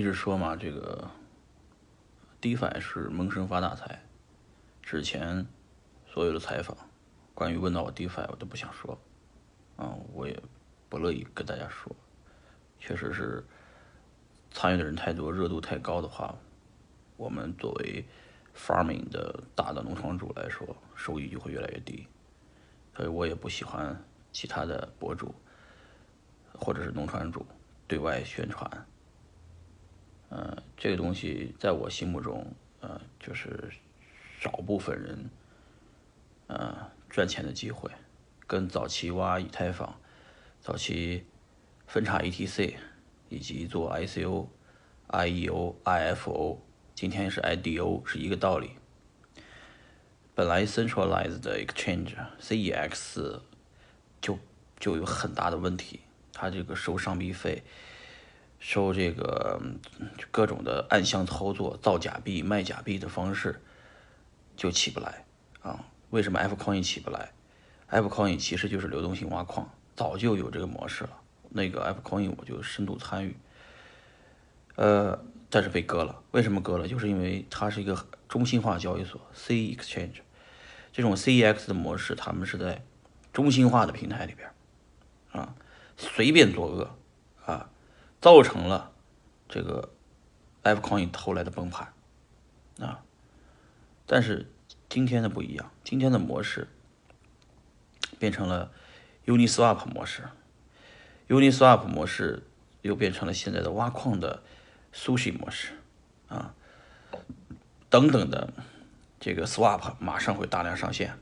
一直说嘛，这个 DeFi 是闷声发大财。之前所有的采访，关于问到我 DeFi，我都不想说，啊，我也不乐意跟大家说。确实是参与的人太多，热度太高的话，我们作为 farming 的大的农场主来说，收益就会越来越低。所以我也不喜欢其他的博主或者是农场主对外宣传。呃，这个东西在我心目中，呃，就是少部分人，呃，赚钱的机会，跟早期挖以太坊、早期分叉 ETC 以及做 ICO、IEO、IFO，今天是 IDO 是一个道理。本来 centralized exchange CEX 就就有很大的问题，它这个收上币费，收这个各种的暗箱操作、造假币、卖假币的方式就起不来啊？为什么 F Coin 起不来？F Coin 其实就是流动性挖矿，早就有这个模式了。那个 F Coin 我就深度参与，呃，但是被割了。为什么割了？就是因为它是一个中心化交易所 C Exchange。这种 CEX 的模式，他们是在中心化的平台里边，啊，随便作恶，啊，造成了这个 F Coin 后来的崩盘，啊，但是今天的不一样，今天的模式变成了 Uniswap 模式，Uniswap 模式又变成了现在的挖矿的 Sushi 模式，啊，等等的。这个 swap 马上会大量上线，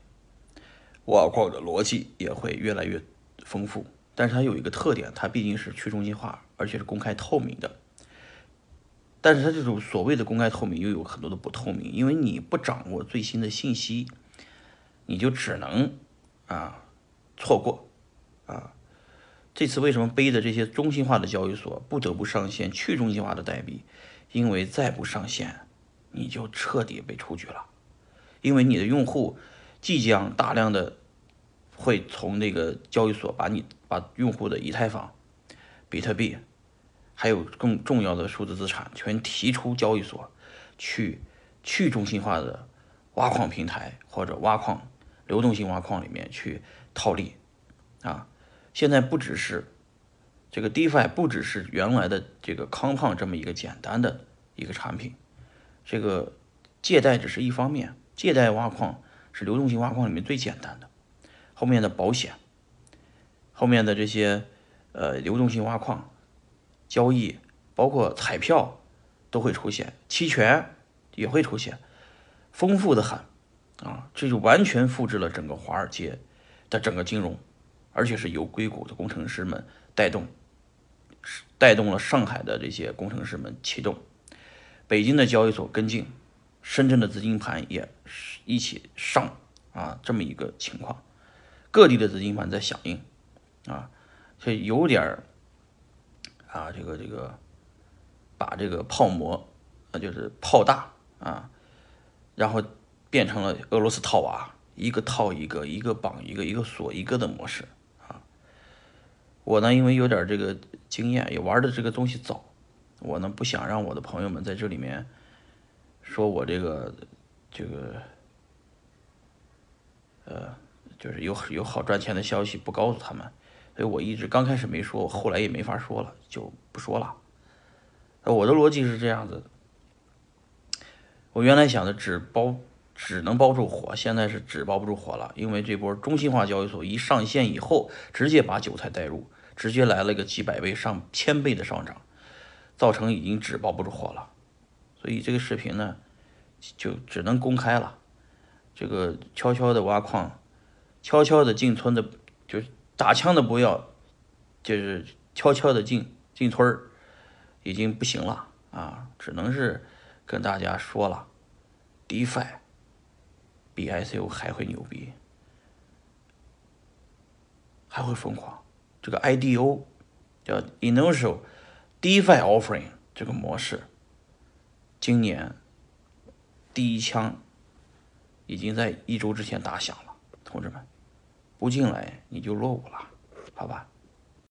挖矿的逻辑也会越来越丰富。但是它有一个特点，它毕竟是去中心化，而且是公开透明的。但是它这种所谓的公开透明又有很多的不透明，因为你不掌握最新的信息，你就只能啊错过啊。这次为什么背的这些中心化的交易所不得不上线去中心化的代币？因为再不上线，你就彻底被出局了。因为你的用户即将大量的会从那个交易所把你把用户的以太坊、比特币，还有更重要的数字资产全提出交易所，去去中心化的挖矿平台或者挖矿流动性挖矿里面去套利啊！现在不只是这个 DeFi，不只是原来的这个康胖这么一个简单的一个产品，这个借贷只是一方面。借贷挖矿是流动性挖矿里面最简单的，后面的保险，后面的这些呃流动性挖矿交易，包括彩票都会出现，期权也会出现，丰富的很啊！这就完全复制了整个华尔街的整个金融，而且是由硅谷的工程师们带动，带动了上海的这些工程师们启动，北京的交易所跟进。深圳的资金盘也是一起上啊，这么一个情况，各地的资金盘在响应啊，所以有点儿啊，这个这个把这个泡沫啊，就是泡大啊，然后变成了俄罗斯套娃，一个套一个，一个绑一个，一个锁一个的模式啊。我呢，因为有点这个经验，也玩的这个东西早，我呢不想让我的朋友们在这里面。说我这个这个呃，就是有有好赚钱的消息不告诉他们，所以我一直刚开始没说，我后来也没法说了，就不说了。我的逻辑是这样子，我原来想的纸包只能包住火，现在是纸包不住火了，因为这波中心化交易所一上线以后，直接把韭菜带入，直接来了个几百倍、上千倍的上涨，造成已经纸包不住火了。所以这个视频呢，就只能公开了。这个悄悄的挖矿，悄悄的进村的，就打枪的不要，就是悄悄的进进村儿，已经不行了啊！只能是跟大家说了，DeFi 比 ICO 还会牛逼，还会疯狂。这个 IDO 叫 Initial DeFi Offering 这个模式。今年第一枪已经在一周之前打响了，同志们，不进来你就落伍了，好吧？